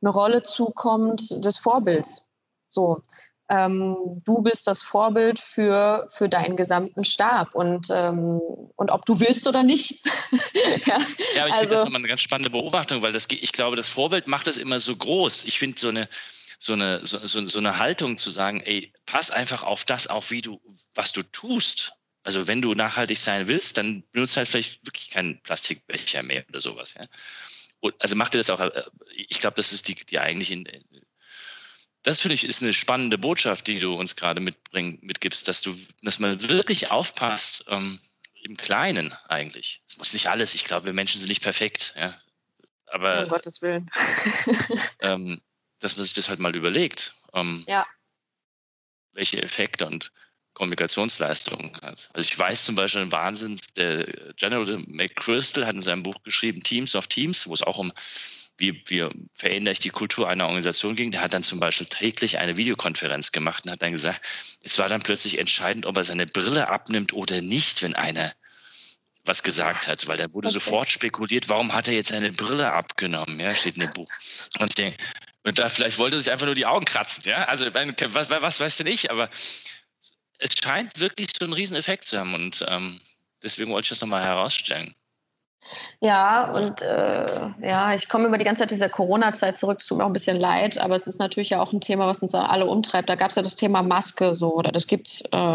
eine Rolle zukommt des Vorbilds. So, ähm, du bist das Vorbild für, für deinen gesamten Stab und, ähm, und ob du willst oder nicht. [LAUGHS] ja, ja, aber ich also, finde das nochmal eine ganz spannende Beobachtung, weil das, ich glaube, das Vorbild macht das immer so groß. Ich finde so eine, so eine, so, so, so eine Haltung zu sagen, ey, pass einfach auf das auf, wie du, was du tust. Also wenn du nachhaltig sein willst, dann benutzt halt vielleicht wirklich keinen Plastikbecher mehr oder sowas. Ja? Und, also mach dir das auch, äh, ich glaube, das ist die, die eigentliche, das finde ich ist eine spannende Botschaft, die du uns gerade mitgibst, dass du, dass man wirklich aufpasst, ähm, im Kleinen eigentlich. Es muss nicht alles, ich glaube, wir Menschen sind nicht perfekt, ja. Aber um Gottes Willen. [LAUGHS] ähm, dass man sich das halt mal überlegt. Ähm, ja. Welche Effekte und Kommunikationsleistungen hat. Also ich weiß zum Beispiel ein Wahnsinns, der General McChrystal hat in seinem Buch geschrieben, Teams of Teams, wo es auch um wie, wie verändere ich die Kultur einer Organisation ging. Der hat dann zum Beispiel täglich eine Videokonferenz gemacht und hat dann gesagt, es war dann plötzlich entscheidend, ob er seine Brille abnimmt oder nicht, wenn einer was gesagt hat, weil dann wurde okay. sofort spekuliert, warum hat er jetzt seine Brille abgenommen, ja, steht in dem Buch. Und ich denke, und da vielleicht wollte sich einfach nur die Augen kratzen, ja, also was, was weißt du nicht, aber es scheint wirklich so einen riesen Effekt zu haben und ähm, deswegen wollte ich das nochmal herausstellen. Ja, und äh, ja, ich komme über die ganze Zeit dieser Corona-Zeit zurück, es tut mir auch ein bisschen leid, aber es ist natürlich ja auch ein Thema, was uns alle umtreibt. Da gab es ja das Thema Maske so, oder das gibt es äh,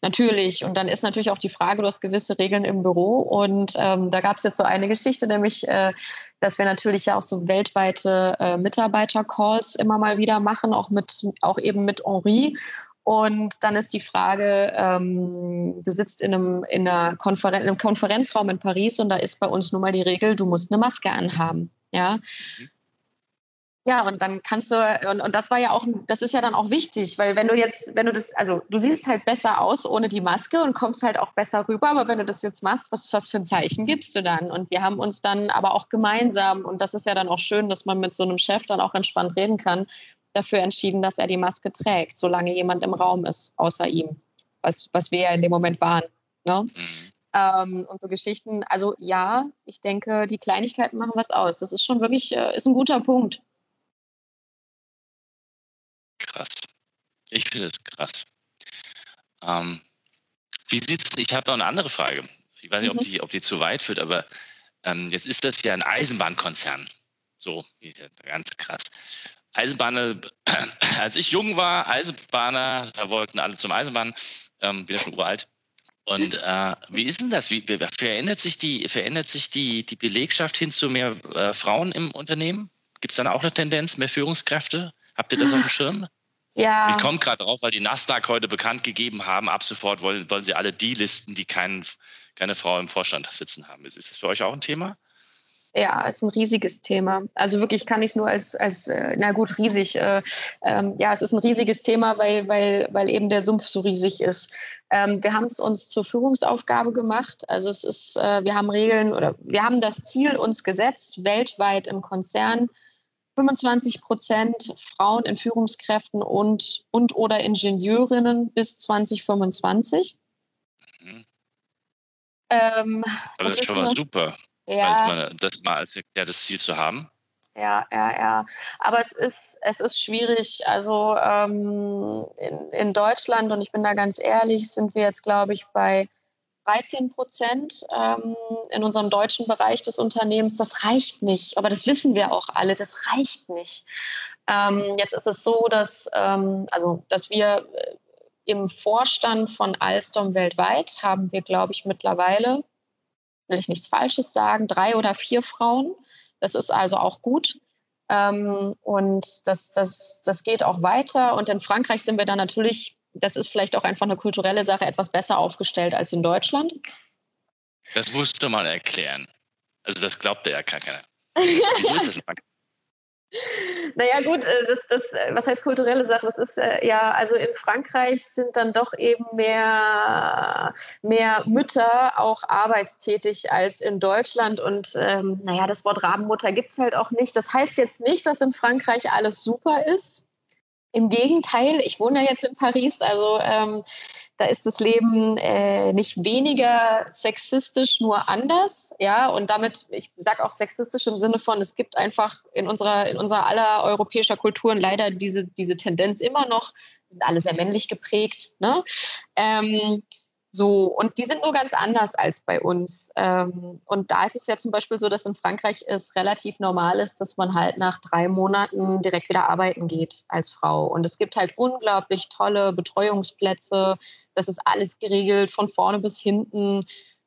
natürlich. Und dann ist natürlich auch die Frage, du hast gewisse Regeln im Büro und ähm, da gab es jetzt so eine Geschichte, nämlich äh, dass wir natürlich ja auch so weltweite äh, Mitarbeiter-Calls immer mal wieder machen, auch mit, auch eben mit Henri. Und dann ist die Frage, ähm, du sitzt in einem, in, einer Konferen in einem Konferenzraum in Paris und da ist bei uns nun mal die Regel, du musst eine Maske anhaben. Ja. Mhm. Ja, und dann kannst du, und, und das war ja auch, das ist ja dann auch wichtig, weil wenn du jetzt, wenn du das, also du siehst halt besser aus ohne die Maske und kommst halt auch besser rüber, aber wenn du das jetzt machst, was, was für ein Zeichen gibst du dann? Und wir haben uns dann aber auch gemeinsam, und das ist ja dann auch schön, dass man mit so einem Chef dann auch entspannt reden kann, dafür entschieden, dass er die Maske trägt, solange jemand im Raum ist, außer ihm, was, was wir ja in dem Moment waren. Ne? Mhm. Ähm, und so Geschichten, also ja, ich denke, die Kleinigkeiten machen was aus. Das ist schon wirklich, äh, ist ein guter Punkt. Krass. Ich finde es krass. Ähm, wie sieht's, ich habe noch eine andere Frage. Ich weiß nicht, mhm. ob, die, ob die zu weit führt, aber ähm, jetzt ist das ja ein Eisenbahnkonzern. So, ganz krass. Eisenbahner, [CLEARS THROAT] als ich jung war, Eisenbahner, da wollten alle zum Eisenbahn, ähm, wieder schon uralt. Und äh, wie ist denn das? Wie, verändert sich die, verändert sich die, die Belegschaft hin zu mehr äh, Frauen im Unternehmen? Gibt es dann auch eine Tendenz, mehr Führungskräfte? Habt ihr das auf dem Schirm? Ja. Ich komme gerade drauf, weil die Nasdaq heute bekannt gegeben haben, ab sofort wollen, wollen sie alle die listen, die kein, keine Frau im Vorstand sitzen haben. Ist das für euch auch ein Thema? Ja, ist ein riesiges Thema. Also wirklich kann ich es nur als, als äh, na gut, riesig. Äh, ähm, ja, es ist ein riesiges Thema, weil, weil, weil eben der Sumpf so riesig ist. Ähm, wir haben es uns zur Führungsaufgabe gemacht. Also es ist, äh, wir haben Regeln oder wir haben das Ziel uns gesetzt, weltweit im Konzern 25 Prozent Frauen in Führungskräften und, und oder Ingenieurinnen bis 2025. Mhm. Ähm, das, das, ist schon mal super. Ja. das mal als erklärtes Ziel zu haben. Ja, ja, ja. Aber es ist, es ist schwierig. Also ähm, in, in Deutschland, und ich bin da ganz ehrlich, sind wir jetzt, glaube ich, bei 13 Prozent ähm, in unserem deutschen Bereich des Unternehmens. Das reicht nicht, aber das wissen wir auch alle, das reicht nicht. Ähm, jetzt ist es so, dass, ähm, also, dass wir äh, im Vorstand von Alstom weltweit haben wir, glaube ich, mittlerweile, will ich nichts Falsches sagen, drei oder vier Frauen. Das ist also auch gut. Ähm, und das, das, das geht auch weiter. Und in Frankreich sind wir dann natürlich, das ist vielleicht auch einfach eine kulturelle Sache, etwas besser aufgestellt als in Deutschland. Das musst du mal erklären. Also das glaubt ja keiner. Wieso ist das Frankreich? [LAUGHS] Naja, gut, äh, das, das, äh, was heißt kulturelle Sache? Das ist äh, ja, also in Frankreich sind dann doch eben mehr, mehr Mütter auch arbeitstätig als in Deutschland. Und ähm, naja, das Wort Rabenmutter gibt es halt auch nicht. Das heißt jetzt nicht, dass in Frankreich alles super ist. Im Gegenteil, ich wohne ja jetzt in Paris, also ähm, da ist das Leben äh, nicht weniger sexistisch, nur anders. Ja, und damit, ich sage auch sexistisch im Sinne von, es gibt einfach in unserer, in unserer aller europäischer Kulturen leider diese, diese Tendenz immer noch, sind alle sehr männlich geprägt. Ne? Ähm, so, und die sind nur ganz anders als bei uns. Ähm, und da ist es ja zum Beispiel so, dass in Frankreich es relativ normal ist, dass man halt nach drei Monaten direkt wieder arbeiten geht als Frau. Und es gibt halt unglaublich tolle Betreuungsplätze. Das ist alles geregelt von vorne bis hinten.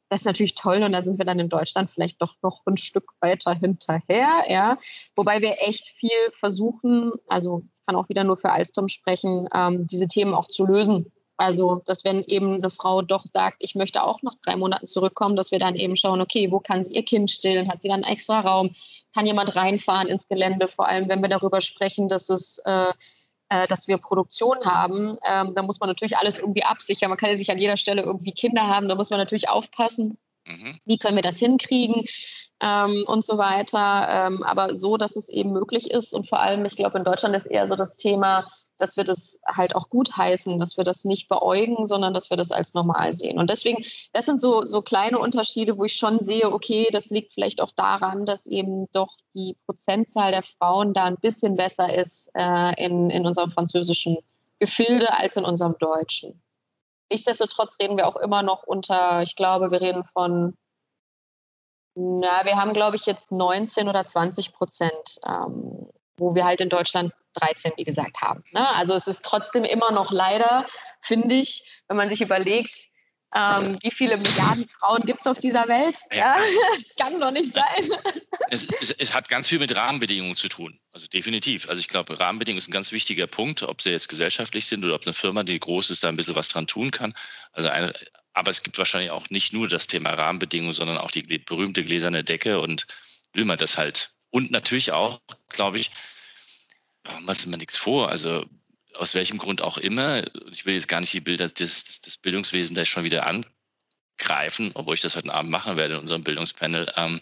Das ist natürlich toll und da sind wir dann in Deutschland vielleicht doch noch ein Stück weiter hinterher, ja. Wobei wir echt viel versuchen, also ich kann auch wieder nur für Alstom sprechen, ähm, diese Themen auch zu lösen also, dass wenn eben eine Frau doch sagt, ich möchte auch nach drei Monaten zurückkommen, dass wir dann eben schauen, okay, wo kann sie ihr Kind stillen? Hat sie dann einen extra Raum? Kann jemand reinfahren ins Gelände? Vor allem, wenn wir darüber sprechen, dass es äh, äh, dass wir Produktion haben, ähm, da muss man natürlich alles irgendwie absichern. Man kann ja sich an jeder Stelle irgendwie Kinder haben, da muss man natürlich aufpassen. Mhm. Wie können wir das hinkriegen? Ähm, und so weiter. Ähm, aber so, dass es eben möglich ist. Und vor allem, ich glaube, in Deutschland ist eher so das Thema, dass wir das halt auch gut heißen, dass wir das nicht beäugen, sondern dass wir das als normal sehen. Und deswegen, das sind so, so kleine Unterschiede, wo ich schon sehe, okay, das liegt vielleicht auch daran, dass eben doch die Prozentzahl der Frauen da ein bisschen besser ist äh, in, in unserem französischen Gefilde als in unserem deutschen. Nichtsdestotrotz reden wir auch immer noch unter, ich glaube, wir reden von, na, wir haben, glaube ich, jetzt 19 oder 20 Prozent, ähm, wo wir halt in Deutschland 13, wie gesagt, haben. Ne? Also es ist trotzdem immer noch leider, finde ich, wenn man sich überlegt, ähm, wie viele Milliarden Frauen gibt es auf dieser Welt? Ja, [LAUGHS] das kann doch nicht sein. Es, es, es, hat ganz viel mit Rahmenbedingungen zu tun. Also definitiv. Also ich glaube, Rahmenbedingungen ist ein ganz wichtiger Punkt, ob sie jetzt gesellschaftlich sind oder ob eine Firma, die groß ist, da ein bisschen was dran tun kann. Also eine, aber es gibt wahrscheinlich auch nicht nur das Thema Rahmenbedingungen, sondern auch die berühmte gläserne Decke und will man das halt. Und natürlich auch, glaube ich, wir uns immer nichts vor. Also aus welchem Grund auch immer, ich will jetzt gar nicht die Bilder des, des Bildungswesens da schon wieder angreifen, obwohl ich das heute Abend machen werde in unserem Bildungspanel. Ähm,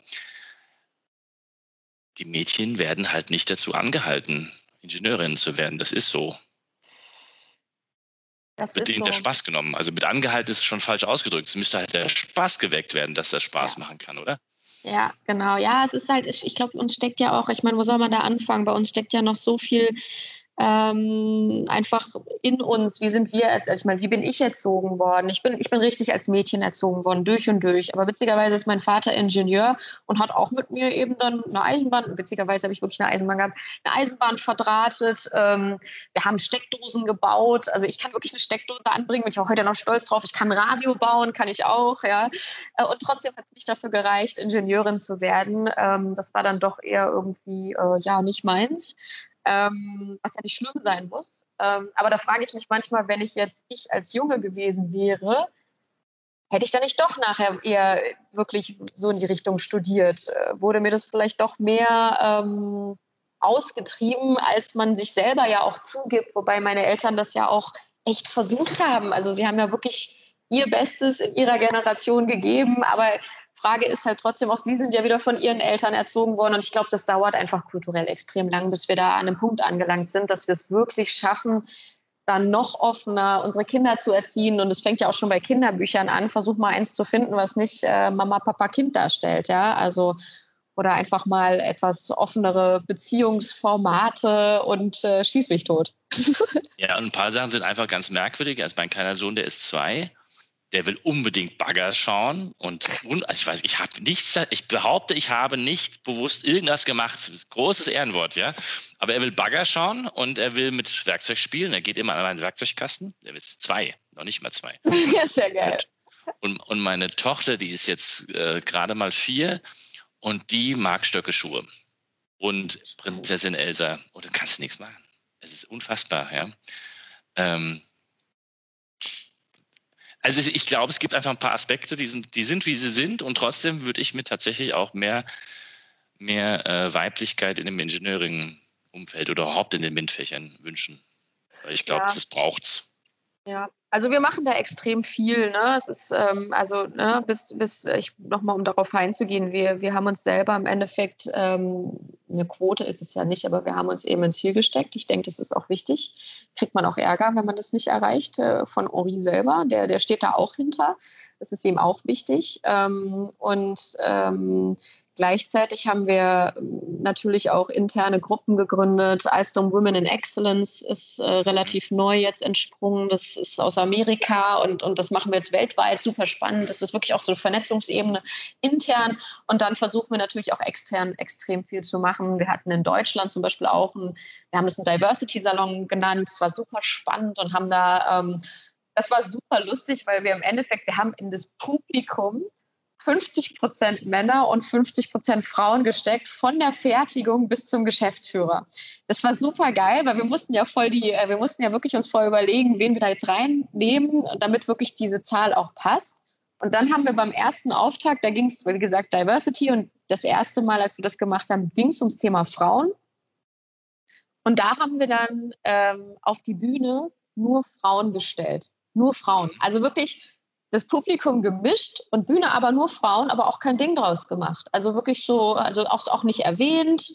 die Mädchen werden halt nicht dazu angehalten, Ingenieurinnen zu werden. Das ist so. Das wird ihnen so. der Spaß genommen. Also mit angehalten ist schon falsch ausgedrückt. Es müsste halt der Spaß geweckt werden, dass das Spaß ja. machen kann, oder? Ja, genau. Ja, es ist halt, ich, ich glaube, uns steckt ja auch, ich meine, wo soll man da anfangen? Bei uns steckt ja noch so viel ähm, einfach in uns, wie sind wir, als, also ich meine, wie bin ich erzogen worden? Ich bin, ich bin richtig als Mädchen erzogen worden, durch und durch. Aber witzigerweise ist mein Vater Ingenieur und hat auch mit mir eben dann eine Eisenbahn, witzigerweise habe ich wirklich eine Eisenbahn gehabt, eine Eisenbahn verdrahtet. Ähm, wir haben Steckdosen gebaut. Also ich kann wirklich eine Steckdose anbringen, bin ich auch heute noch stolz drauf. Ich kann Radio bauen, kann ich auch, ja. Äh, und trotzdem hat es nicht dafür gereicht, Ingenieurin zu werden. Ähm, das war dann doch eher irgendwie, äh, ja, nicht meins ähm, was ja nicht schlimm sein muss. Ähm, aber da frage ich mich manchmal, wenn ich jetzt ich als Junge gewesen wäre, hätte ich dann nicht doch nachher eher wirklich so in die Richtung studiert? Äh, wurde mir das vielleicht doch mehr ähm, ausgetrieben, als man sich selber ja auch zugibt, wobei meine Eltern das ja auch echt versucht haben. Also sie haben ja wirklich ihr Bestes in ihrer Generation gegeben, aber Frage ist halt trotzdem auch, Sie sind ja wieder von Ihren Eltern erzogen worden und ich glaube, das dauert einfach kulturell extrem lang, bis wir da an einem Punkt angelangt sind, dass wir es wirklich schaffen, dann noch offener unsere Kinder zu erziehen. Und es fängt ja auch schon bei Kinderbüchern an. Versuch mal eins zu finden, was nicht äh, Mama, Papa, Kind darstellt. Ja, also oder einfach mal etwas offenere Beziehungsformate und äh, schieß mich tot. [LAUGHS] ja, und ein paar Sachen sind einfach ganz merkwürdig. Also mein kleiner Sohn, der ist zwei der will unbedingt Bagger schauen und, und also ich weiß, ich habe nichts, ich behaupte, ich habe nicht bewusst irgendwas gemacht. Großes Ehrenwort, ja. Aber er will Bagger schauen und er will mit Werkzeug spielen. Er geht immer an meinen Werkzeugkasten. Er will zwei, noch nicht mal zwei. [LAUGHS] Ja, sehr geil. Und, und meine Tochter, die ist jetzt äh, gerade mal vier und die mag Stöckeschuhe. Und Prinzessin Elsa, und du kannst nichts machen. Es ist unfassbar, ja. Ähm, also ich glaube, es gibt einfach ein paar Aspekte, die sind, die sind, wie sie sind. Und trotzdem würde ich mir tatsächlich auch mehr, mehr äh, Weiblichkeit in dem Engineering-Umfeld oder überhaupt in den MINT-Fächern wünschen. Weil ich glaube, ja. das braucht's. Ja, also wir machen da extrem viel. Ne? Es ist ähm, also ne, bis bis ich nochmal um darauf einzugehen, wir wir haben uns selber im Endeffekt ähm, eine Quote ist es ja nicht, aber wir haben uns eben ins Ziel gesteckt. Ich denke, das ist auch wichtig. Kriegt man auch Ärger, wenn man das nicht erreicht äh, von Ori selber. Der der steht da auch hinter. Das ist ihm auch wichtig. Ähm, und ähm, Gleichzeitig haben wir ähm, natürlich auch interne Gruppen gegründet. Alstom Women in Excellence ist äh, relativ neu jetzt entsprungen. Das ist aus Amerika und, und das machen wir jetzt weltweit. Super spannend. Das ist wirklich auch so eine Vernetzungsebene intern. Und dann versuchen wir natürlich auch extern extrem viel zu machen. Wir hatten in Deutschland zum Beispiel auch einen, wir haben das einen Diversity-Salon genannt. Das war super spannend und haben da, ähm, das war super lustig, weil wir im Endeffekt, wir haben in das Publikum 50 Prozent Männer und 50 Prozent Frauen gesteckt, von der Fertigung bis zum Geschäftsführer. Das war super geil, weil wir mussten ja voll die, äh, wir mussten ja wirklich uns voll überlegen, wen wir da jetzt reinnehmen, damit wirklich diese Zahl auch passt. Und dann haben wir beim ersten Auftakt, da ging es, wie gesagt, Diversity und das erste Mal, als wir das gemacht haben, ging es ums Thema Frauen. Und da haben wir dann ähm, auf die Bühne nur Frauen gestellt. Nur Frauen. Also wirklich das Publikum gemischt und Bühne aber nur Frauen, aber auch kein Ding draus gemacht. Also wirklich so, also auch, auch nicht erwähnt.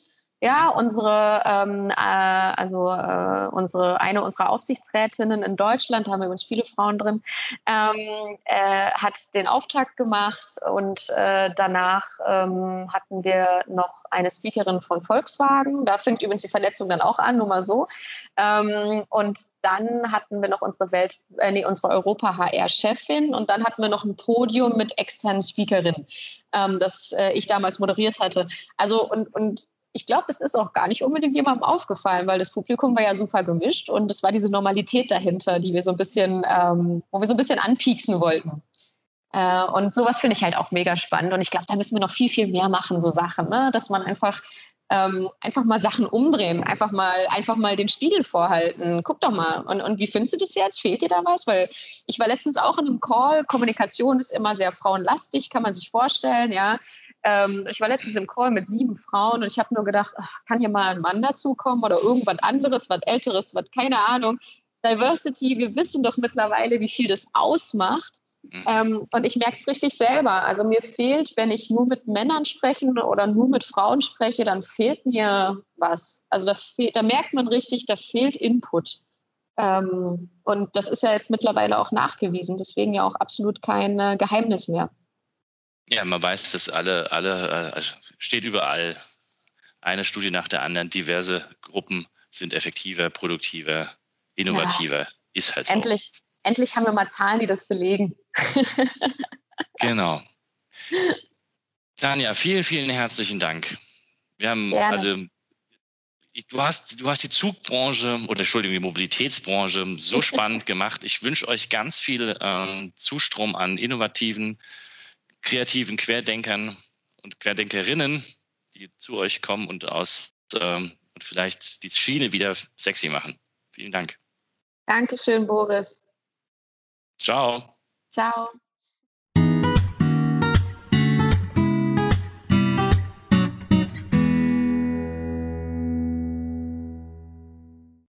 Ja, unsere, ähm, äh, also äh, unsere eine unserer Aufsichtsrätinnen in Deutschland, da haben wir übrigens viele Frauen drin, ähm, äh, hat den Auftakt gemacht und äh, danach ähm, hatten wir noch eine Speakerin von Volkswagen. Da fängt übrigens die Verletzung dann auch an, nur mal so. Ähm, und dann hatten wir noch unsere Welt, äh, nee, unsere Europa-HR-Chefin und dann hatten wir noch ein Podium mit externen Speakerinnen, ähm, das äh, ich damals moderiert hatte. Also und, und ich glaube, das ist auch gar nicht unbedingt jemandem aufgefallen, weil das Publikum war ja super gemischt und es war diese Normalität dahinter, die wir so ein bisschen, ähm, wo wir so ein bisschen anpieksen wollten. Äh, und sowas finde ich halt auch mega spannend. Und ich glaube, da müssen wir noch viel, viel mehr machen, so Sachen, ne? dass man einfach ähm, einfach mal Sachen umdrehen, einfach mal, einfach mal den Spiegel vorhalten. Guck doch mal. Und, und wie findest du das jetzt? Fehlt dir da was? Weil ich war letztens auch in einem Call. Kommunikation ist immer sehr frauenlastig, kann man sich vorstellen, ja. Ähm, ich war letztens im Call mit sieben Frauen und ich habe nur gedacht, ach, kann hier mal ein Mann dazukommen oder irgendwas anderes, was Älteres, was keine Ahnung. Diversity, wir wissen doch mittlerweile, wie viel das ausmacht. Mhm. Ähm, und ich merke es richtig selber. Also mir fehlt, wenn ich nur mit Männern spreche oder nur mit Frauen spreche, dann fehlt mir was. Also da, da merkt man richtig, da fehlt Input. Ähm, und das ist ja jetzt mittlerweile auch nachgewiesen, deswegen ja auch absolut kein äh, Geheimnis mehr. Ja, man weiß, dass alle, alle, äh, steht überall eine Studie nach der anderen, diverse Gruppen sind effektiver, produktiver, innovativer. Ja. Ist halt so. Endlich, endlich haben wir mal Zahlen, die das belegen. [LAUGHS] genau. Tanja, vielen, vielen herzlichen Dank. Wir haben, Gerne. also, du hast, du hast die Zugbranche oder Entschuldigung, die Mobilitätsbranche so [LAUGHS] spannend gemacht. Ich wünsche euch ganz viel ähm, Zustrom an innovativen, kreativen Querdenkern und Querdenkerinnen, die zu euch kommen und aus ähm, und vielleicht die Schiene wieder sexy machen. Vielen Dank. Dankeschön, Boris. Ciao. Ciao.